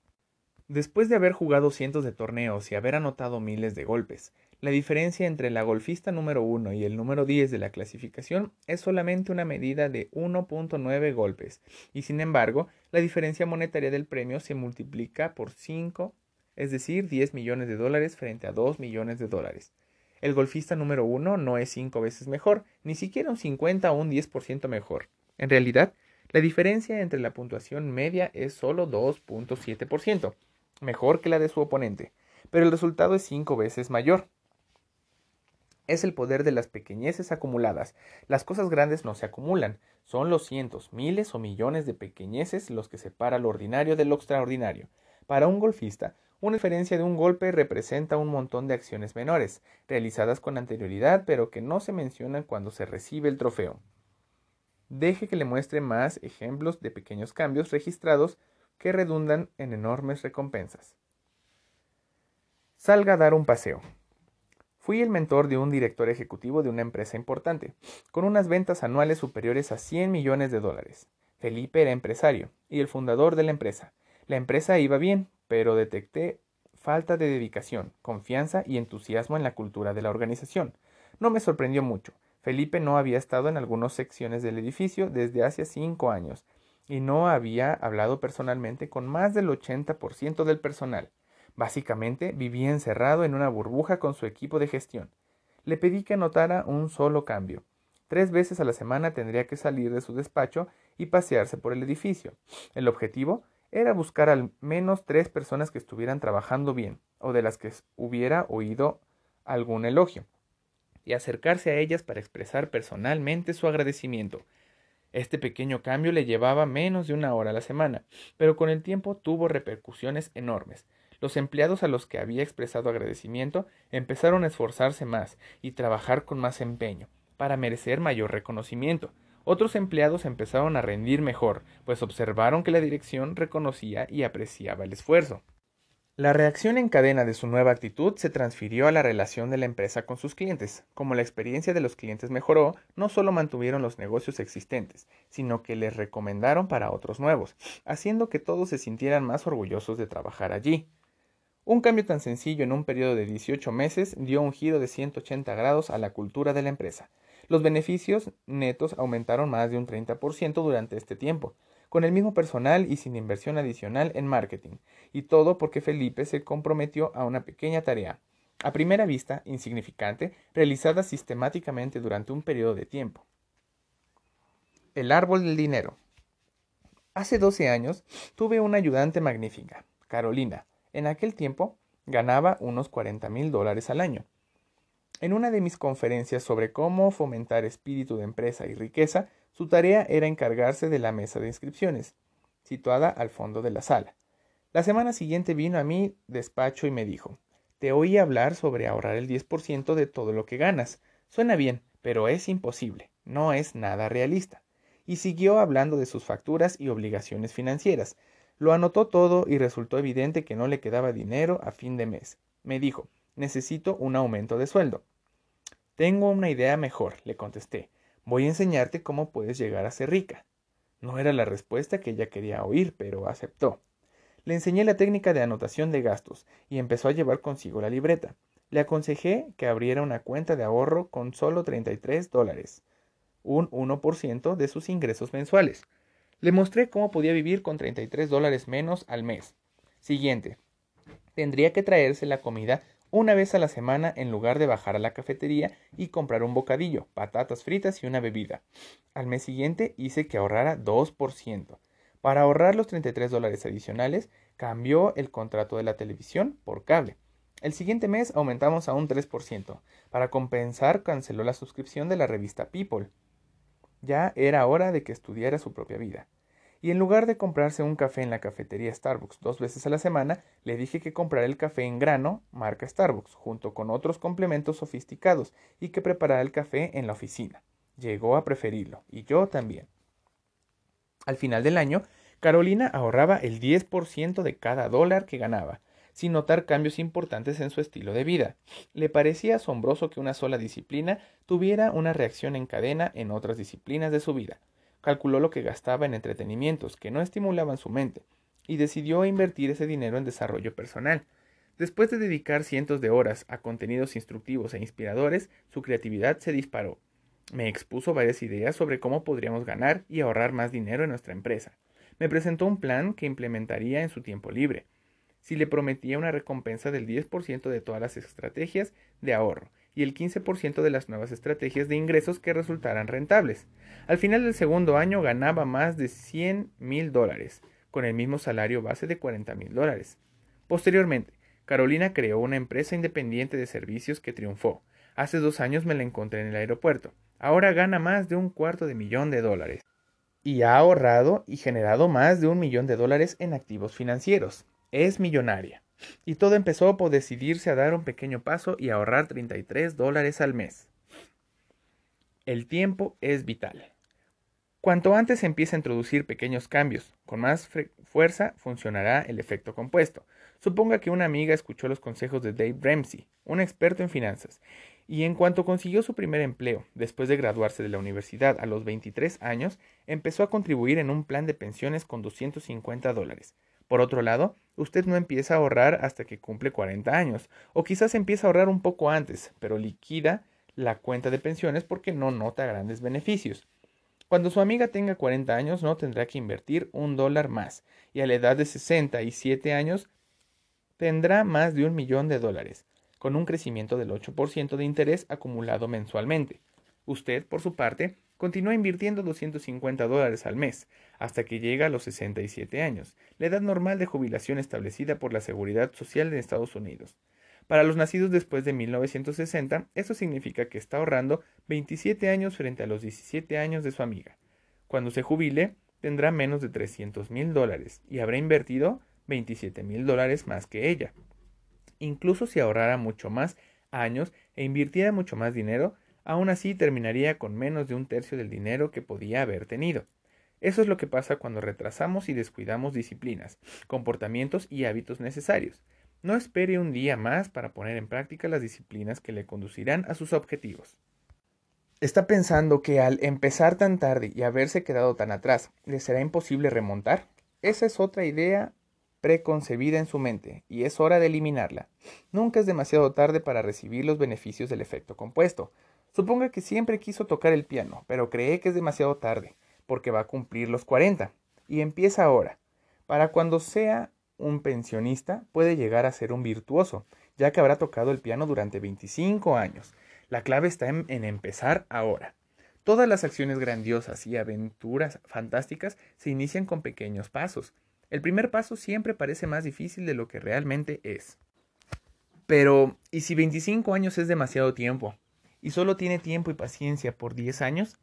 Después de haber jugado cientos de torneos y haber anotado miles de golpes, la diferencia entre la golfista número 1 y el número 10 de la clasificación es solamente una medida de 1.9 golpes, y sin embargo, la diferencia monetaria del premio se multiplica por 5 es decir, 10 millones de dólares frente a 2 millones de dólares. El golfista número 1 no es 5 veces mejor, ni siquiera un 50 o un 10% mejor. En realidad, la diferencia entre la puntuación media es solo 2.7%, mejor que la de su oponente, pero el resultado es 5 veces mayor. Es el poder de las pequeñeces acumuladas. Las cosas grandes no se acumulan, son los cientos, miles o millones de pequeñeces los que separa lo ordinario de lo extraordinario. Para un golfista, una diferencia de un golpe representa un montón de acciones menores, realizadas con anterioridad pero que no se mencionan cuando se recibe el trofeo. Deje que le muestre más ejemplos de pequeños cambios registrados que redundan en enormes recompensas. Salga a dar un paseo. Fui el mentor de un director ejecutivo de una empresa importante, con unas ventas anuales superiores a 100 millones de dólares. Felipe era empresario y el fundador de la empresa. La empresa iba bien, pero detecté falta de dedicación, confianza y entusiasmo en la cultura de la organización. No me sorprendió mucho. Felipe no había estado en algunas secciones del edificio desde hace cinco años y no había hablado personalmente con más del 80% del personal. Básicamente vivía encerrado en una burbuja con su equipo de gestión. Le pedí que anotara un solo cambio. Tres veces a la semana tendría que salir de su despacho y pasearse por el edificio. El objetivo era buscar al menos tres personas que estuvieran trabajando bien o de las que hubiera oído algún elogio y acercarse a ellas para expresar personalmente su agradecimiento. Este pequeño cambio le llevaba menos de una hora a la semana, pero con el tiempo tuvo repercusiones enormes. Los empleados a los que había expresado agradecimiento empezaron a esforzarse más y trabajar con más empeño, para merecer mayor reconocimiento. Otros empleados empezaron a rendir mejor, pues observaron que la dirección reconocía y apreciaba el esfuerzo. La reacción en cadena de su nueva actitud se transfirió a la relación de la empresa con sus clientes. Como la experiencia de los clientes mejoró, no solo mantuvieron los negocios existentes, sino que les recomendaron para otros nuevos, haciendo que todos se sintieran más orgullosos de trabajar allí. Un cambio tan sencillo en un periodo de 18 meses dio un giro de 180 grados a la cultura de la empresa. Los beneficios netos aumentaron más de un 30% durante este tiempo, con el mismo personal y sin inversión adicional en marketing, y todo porque Felipe se comprometió a una pequeña tarea, a primera vista insignificante, realizada sistemáticamente durante un periodo de tiempo. El árbol del dinero. Hace 12 años tuve una ayudante magnífica, Carolina. En aquel tiempo ganaba unos 40 mil dólares al año. En una de mis conferencias sobre cómo fomentar espíritu de empresa y riqueza, su tarea era encargarse de la mesa de inscripciones, situada al fondo de la sala. La semana siguiente vino a mi despacho y me dijo, te oí hablar sobre ahorrar el 10% de todo lo que ganas. Suena bien, pero es imposible, no es nada realista. Y siguió hablando de sus facturas y obligaciones financieras. Lo anotó todo y resultó evidente que no le quedaba dinero a fin de mes. Me dijo, necesito un aumento de sueldo. Tengo una idea mejor, le contesté. Voy a enseñarte cómo puedes llegar a ser rica. No era la respuesta que ella quería oír, pero aceptó. Le enseñé la técnica de anotación de gastos y empezó a llevar consigo la libreta. Le aconsejé que abriera una cuenta de ahorro con solo 33 dólares, un 1% de sus ingresos mensuales. Le mostré cómo podía vivir con 33 dólares menos al mes. Siguiente. Tendría que traerse la comida una vez a la semana en lugar de bajar a la cafetería y comprar un bocadillo, patatas fritas y una bebida. Al mes siguiente hice que ahorrara 2%. Para ahorrar los 33 dólares adicionales, cambió el contrato de la televisión por cable. El siguiente mes aumentamos a un 3%. Para compensar, canceló la suscripción de la revista People. Ya era hora de que estudiara su propia vida y en lugar de comprarse un café en la cafetería Starbucks dos veces a la semana, le dije que comprara el café en grano, marca Starbucks, junto con otros complementos sofisticados, y que preparara el café en la oficina. Llegó a preferirlo, y yo también. Al final del año, Carolina ahorraba el 10% de cada dólar que ganaba, sin notar cambios importantes en su estilo de vida. Le parecía asombroso que una sola disciplina tuviera una reacción en cadena en otras disciplinas de su vida calculó lo que gastaba en entretenimientos que no estimulaban su mente y decidió invertir ese dinero en desarrollo personal. Después de dedicar cientos de horas a contenidos instructivos e inspiradores, su creatividad se disparó. Me expuso varias ideas sobre cómo podríamos ganar y ahorrar más dinero en nuestra empresa. Me presentó un plan que implementaría en su tiempo libre. Si le prometía una recompensa del 10% de todas las estrategias de ahorro y el 15% de las nuevas estrategias de ingresos que resultaran rentables. Al final del segundo año ganaba más de 100 mil dólares, con el mismo salario base de 40 mil dólares. Posteriormente, Carolina creó una empresa independiente de servicios que triunfó. Hace dos años me la encontré en el aeropuerto. Ahora gana más de un cuarto de millón de dólares. Y ha ahorrado y generado más de un millón de dólares en activos financieros. Es millonaria. Y todo empezó por decidirse a dar un pequeño paso y ahorrar 33 dólares al mes. El tiempo es vital. Cuanto antes empiece a introducir pequeños cambios, con más fuerza funcionará el efecto compuesto. Suponga que una amiga escuchó los consejos de Dave Ramsey, un experto en finanzas, y en cuanto consiguió su primer empleo, después de graduarse de la universidad a los 23 años, empezó a contribuir en un plan de pensiones con 250 dólares. Por otro lado, usted no empieza a ahorrar hasta que cumple 40 años, o quizás empieza a ahorrar un poco antes, pero liquida la cuenta de pensiones porque no nota grandes beneficios. Cuando su amiga tenga 40 años no tendrá que invertir un dólar más, y a la edad de 67 años tendrá más de un millón de dólares, con un crecimiento del 8% de interés acumulado mensualmente. Usted, por su parte, continúa invirtiendo 250 dólares al mes, hasta que llega a los 67 años, la edad normal de jubilación establecida por la Seguridad Social de Estados Unidos. Para los nacidos después de 1960, eso significa que está ahorrando 27 años frente a los 17 años de su amiga. Cuando se jubile, tendrá menos de 300 mil dólares y habrá invertido 27 mil dólares más que ella. Incluso si ahorrara mucho más años e invirtiera mucho más dinero, aún así terminaría con menos de un tercio del dinero que podía haber tenido. Eso es lo que pasa cuando retrasamos y descuidamos disciplinas, comportamientos y hábitos necesarios. No espere un día más para poner en práctica las disciplinas que le conducirán a sus objetivos. ¿Está pensando que al empezar tan tarde y haberse quedado tan atrás, le será imposible remontar? Esa es otra idea preconcebida en su mente, y es hora de eliminarla. Nunca es demasiado tarde para recibir los beneficios del efecto compuesto. Suponga que siempre quiso tocar el piano, pero cree que es demasiado tarde, porque va a cumplir los 40, y empieza ahora. Para cuando sea un pensionista, puede llegar a ser un virtuoso, ya que habrá tocado el piano durante 25 años. La clave está en, en empezar ahora. Todas las acciones grandiosas y aventuras fantásticas se inician con pequeños pasos. El primer paso siempre parece más difícil de lo que realmente es. Pero, ¿y si 25 años es demasiado tiempo? ¿Y solo tiene tiempo y paciencia por 10 años?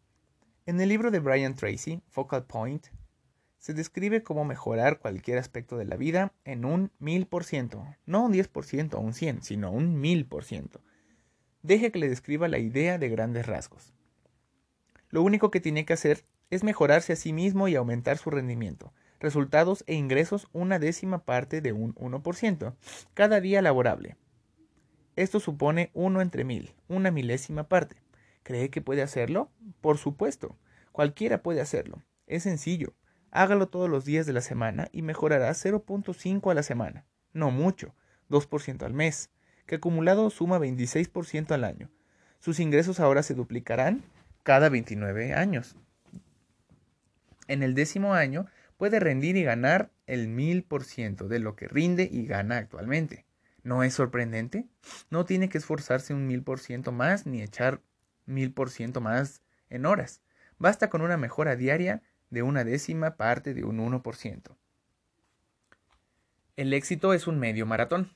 En el libro de Brian Tracy, Focal Point, se describe cómo mejorar cualquier aspecto de la vida en un mil por ciento, no un 10% o un 100, sino un mil por ciento. Deje que le describa la idea de grandes rasgos. Lo único que tiene que hacer es mejorarse a sí mismo y aumentar su rendimiento, resultados e ingresos una décima parte de un 1% cada día laborable. Esto supone uno entre mil, una milésima parte. ¿Cree que puede hacerlo? Por supuesto. Cualquiera puede hacerlo. Es sencillo. Hágalo todos los días de la semana y mejorará 0.5 a la semana. No mucho, 2% al mes, que acumulado suma 26% al año. Sus ingresos ahora se duplicarán cada 29 años. En el décimo año puede rendir y ganar el 1000% de lo que rinde y gana actualmente. ¿No es sorprendente? No tiene que esforzarse un mil por ciento más ni echar mil por ciento más en horas. Basta con una mejora diaria de una décima parte de un 1%. El éxito es un medio maratón.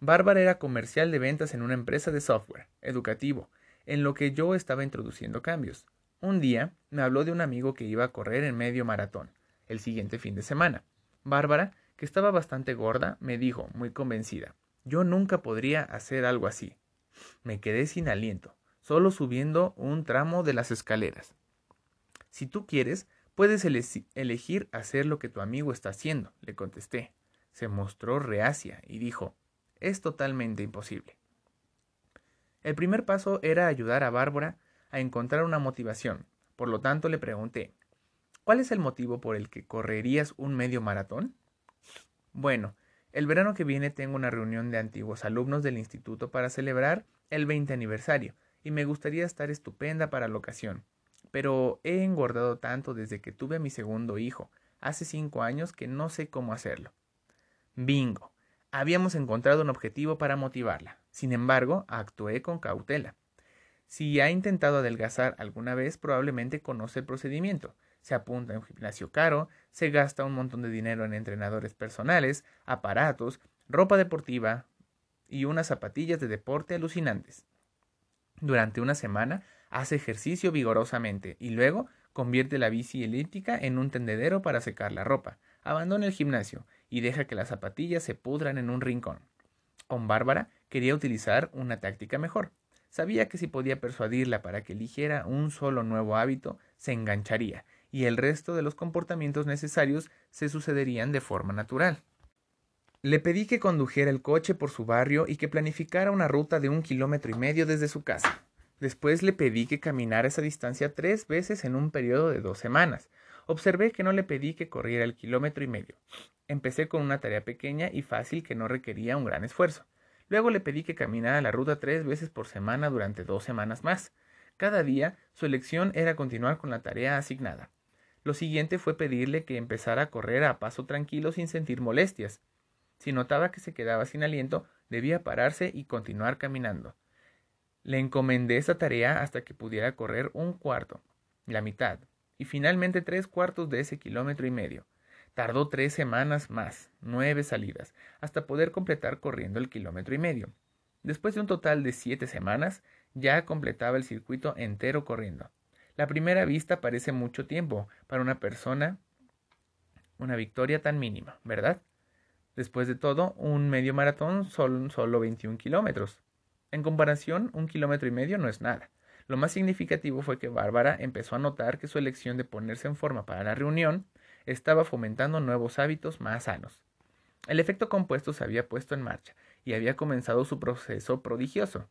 Bárbara era comercial de ventas en una empresa de software educativo, en lo que yo estaba introduciendo cambios. Un día me habló de un amigo que iba a correr en medio maratón, el siguiente fin de semana. Bárbara, que estaba bastante gorda, me dijo, muy convencida, yo nunca podría hacer algo así. Me quedé sin aliento, solo subiendo un tramo de las escaleras. Si tú quieres, puedes elegir hacer lo que tu amigo está haciendo, le contesté. Se mostró reacia y dijo, es totalmente imposible. El primer paso era ayudar a Bárbara a encontrar una motivación. Por lo tanto, le pregunté, ¿cuál es el motivo por el que correrías un medio maratón? Bueno, el verano que viene tengo una reunión de antiguos alumnos del instituto para celebrar el 20 aniversario y me gustaría estar estupenda para la ocasión. Pero he engordado tanto desde que tuve a mi segundo hijo, hace cinco años, que no sé cómo hacerlo. Bingo. Habíamos encontrado un objetivo para motivarla. Sin embargo, actué con cautela. Si ha intentado adelgazar alguna vez, probablemente conoce el procedimiento se apunta a un gimnasio caro, se gasta un montón de dinero en entrenadores personales, aparatos, ropa deportiva y unas zapatillas de deporte alucinantes. Durante una semana hace ejercicio vigorosamente y luego convierte la bici elíptica en un tendedero para secar la ropa, abandona el gimnasio y deja que las zapatillas se pudran en un rincón. Con Bárbara quería utilizar una táctica mejor. Sabía que si podía persuadirla para que eligiera un solo nuevo hábito, se engancharía y el resto de los comportamientos necesarios se sucederían de forma natural. Le pedí que condujera el coche por su barrio y que planificara una ruta de un kilómetro y medio desde su casa. Después le pedí que caminara esa distancia tres veces en un periodo de dos semanas. Observé que no le pedí que corriera el kilómetro y medio. Empecé con una tarea pequeña y fácil que no requería un gran esfuerzo. Luego le pedí que caminara la ruta tres veces por semana durante dos semanas más. Cada día su elección era continuar con la tarea asignada. Lo siguiente fue pedirle que empezara a correr a paso tranquilo sin sentir molestias. Si notaba que se quedaba sin aliento, debía pararse y continuar caminando. Le encomendé esa tarea hasta que pudiera correr un cuarto, la mitad, y finalmente tres cuartos de ese kilómetro y medio. Tardó tres semanas más, nueve salidas, hasta poder completar corriendo el kilómetro y medio. Después de un total de siete semanas, ya completaba el circuito entero corriendo. La primera vista parece mucho tiempo para una persona, una victoria tan mínima, ¿verdad? Después de todo, un medio maratón son solo 21 kilómetros. En comparación, un kilómetro y medio no es nada. Lo más significativo fue que Bárbara empezó a notar que su elección de ponerse en forma para la reunión estaba fomentando nuevos hábitos más sanos. El efecto compuesto se había puesto en marcha y había comenzado su proceso prodigioso.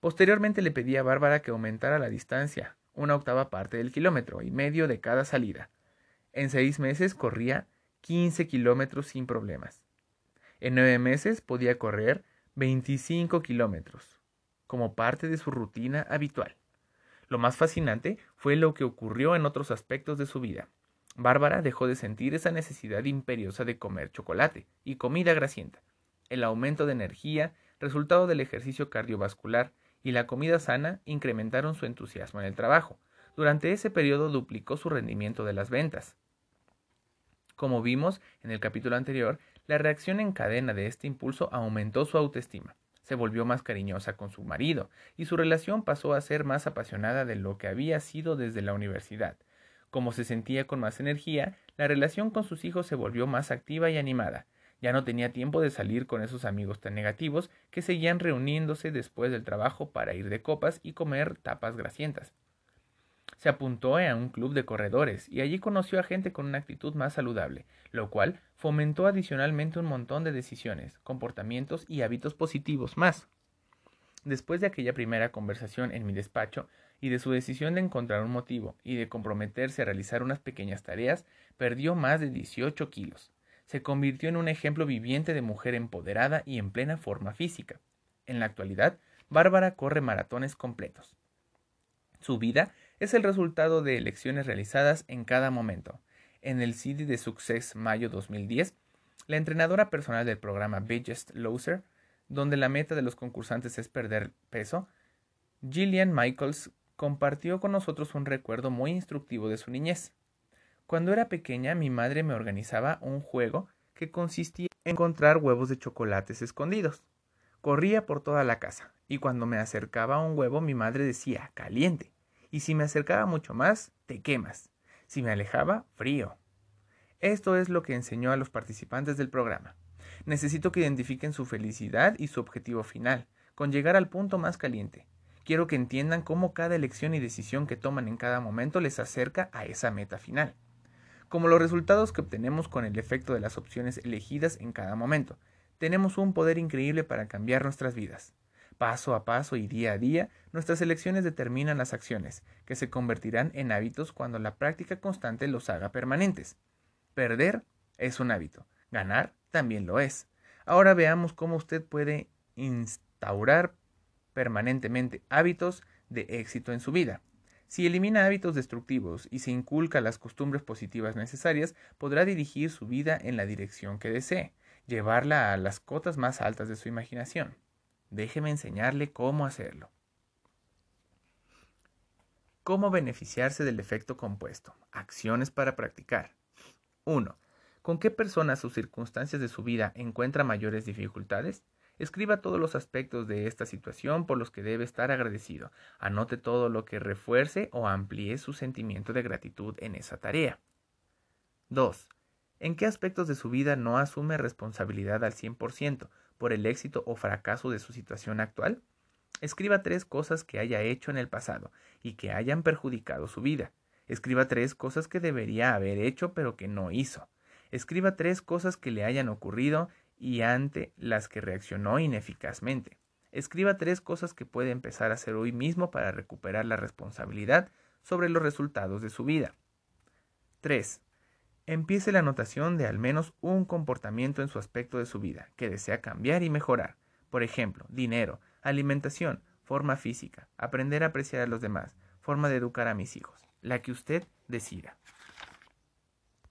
Posteriormente le pedí a Bárbara que aumentara la distancia, una octava parte del kilómetro y medio de cada salida. En seis meses corría 15 kilómetros sin problemas. En nueve meses podía correr 25 kilómetros, como parte de su rutina habitual. Lo más fascinante fue lo que ocurrió en otros aspectos de su vida. Bárbara dejó de sentir esa necesidad imperiosa de comer chocolate y comida grasienta. El aumento de energía, resultado del ejercicio cardiovascular, y la comida sana incrementaron su entusiasmo en el trabajo. Durante ese periodo duplicó su rendimiento de las ventas. Como vimos en el capítulo anterior, la reacción en cadena de este impulso aumentó su autoestima. se volvió más cariñosa con su marido, y su relación pasó a ser más apasionada de lo que había sido desde la universidad. Como se sentía con más energía, la relación con sus hijos se volvió más activa y animada. Ya no tenía tiempo de salir con esos amigos tan negativos que seguían reuniéndose después del trabajo para ir de copas y comer tapas grasientas. Se apuntó a un club de corredores y allí conoció a gente con una actitud más saludable, lo cual fomentó adicionalmente un montón de decisiones, comportamientos y hábitos positivos más. Después de aquella primera conversación en mi despacho y de su decisión de encontrar un motivo y de comprometerse a realizar unas pequeñas tareas, perdió más de 18 kilos. Se convirtió en un ejemplo viviente de mujer empoderada y en plena forma física. En la actualidad, Bárbara corre maratones completos. Su vida es el resultado de elecciones realizadas en cada momento. En el CD de Success Mayo 2010, la entrenadora personal del programa Biggest Loser, donde la meta de los concursantes es perder peso, Gillian Michaels compartió con nosotros un recuerdo muy instructivo de su niñez. Cuando era pequeña, mi madre me organizaba un juego que consistía en encontrar huevos de chocolates escondidos. Corría por toda la casa, y cuando me acercaba a un huevo mi madre decía caliente y si me acercaba mucho más, te quemas. Si me alejaba, frío. Esto es lo que enseñó a los participantes del programa. Necesito que identifiquen su felicidad y su objetivo final, con llegar al punto más caliente. Quiero que entiendan cómo cada elección y decisión que toman en cada momento les acerca a esa meta final. Como los resultados que obtenemos con el efecto de las opciones elegidas en cada momento, tenemos un poder increíble para cambiar nuestras vidas. Paso a paso y día a día, nuestras elecciones determinan las acciones, que se convertirán en hábitos cuando la práctica constante los haga permanentes. Perder es un hábito, ganar también lo es. Ahora veamos cómo usted puede instaurar permanentemente hábitos de éxito en su vida. Si elimina hábitos destructivos y se inculca las costumbres positivas necesarias, podrá dirigir su vida en la dirección que desee, llevarla a las cotas más altas de su imaginación. Déjeme enseñarle cómo hacerlo. ¿Cómo beneficiarse del efecto compuesto? Acciones para practicar. 1. ¿Con qué personas o circunstancias de su vida encuentra mayores dificultades? Escriba todos los aspectos de esta situación por los que debe estar agradecido. Anote todo lo que refuerce o amplíe su sentimiento de gratitud en esa tarea. 2. ¿En qué aspectos de su vida no asume responsabilidad al 100%? por el éxito o fracaso de su situación actual? Escriba tres cosas que haya hecho en el pasado y que hayan perjudicado su vida. Escriba tres cosas que debería haber hecho pero que no hizo. Escriba tres cosas que le hayan ocurrido y ante las que reaccionó ineficazmente. Escriba tres cosas que puede empezar a hacer hoy mismo para recuperar la responsabilidad sobre los resultados de su vida. 3. Empiece la anotación de al menos un comportamiento en su aspecto de su vida que desea cambiar y mejorar. Por ejemplo, dinero, alimentación, forma física, aprender a apreciar a los demás, forma de educar a mis hijos, la que usted decida.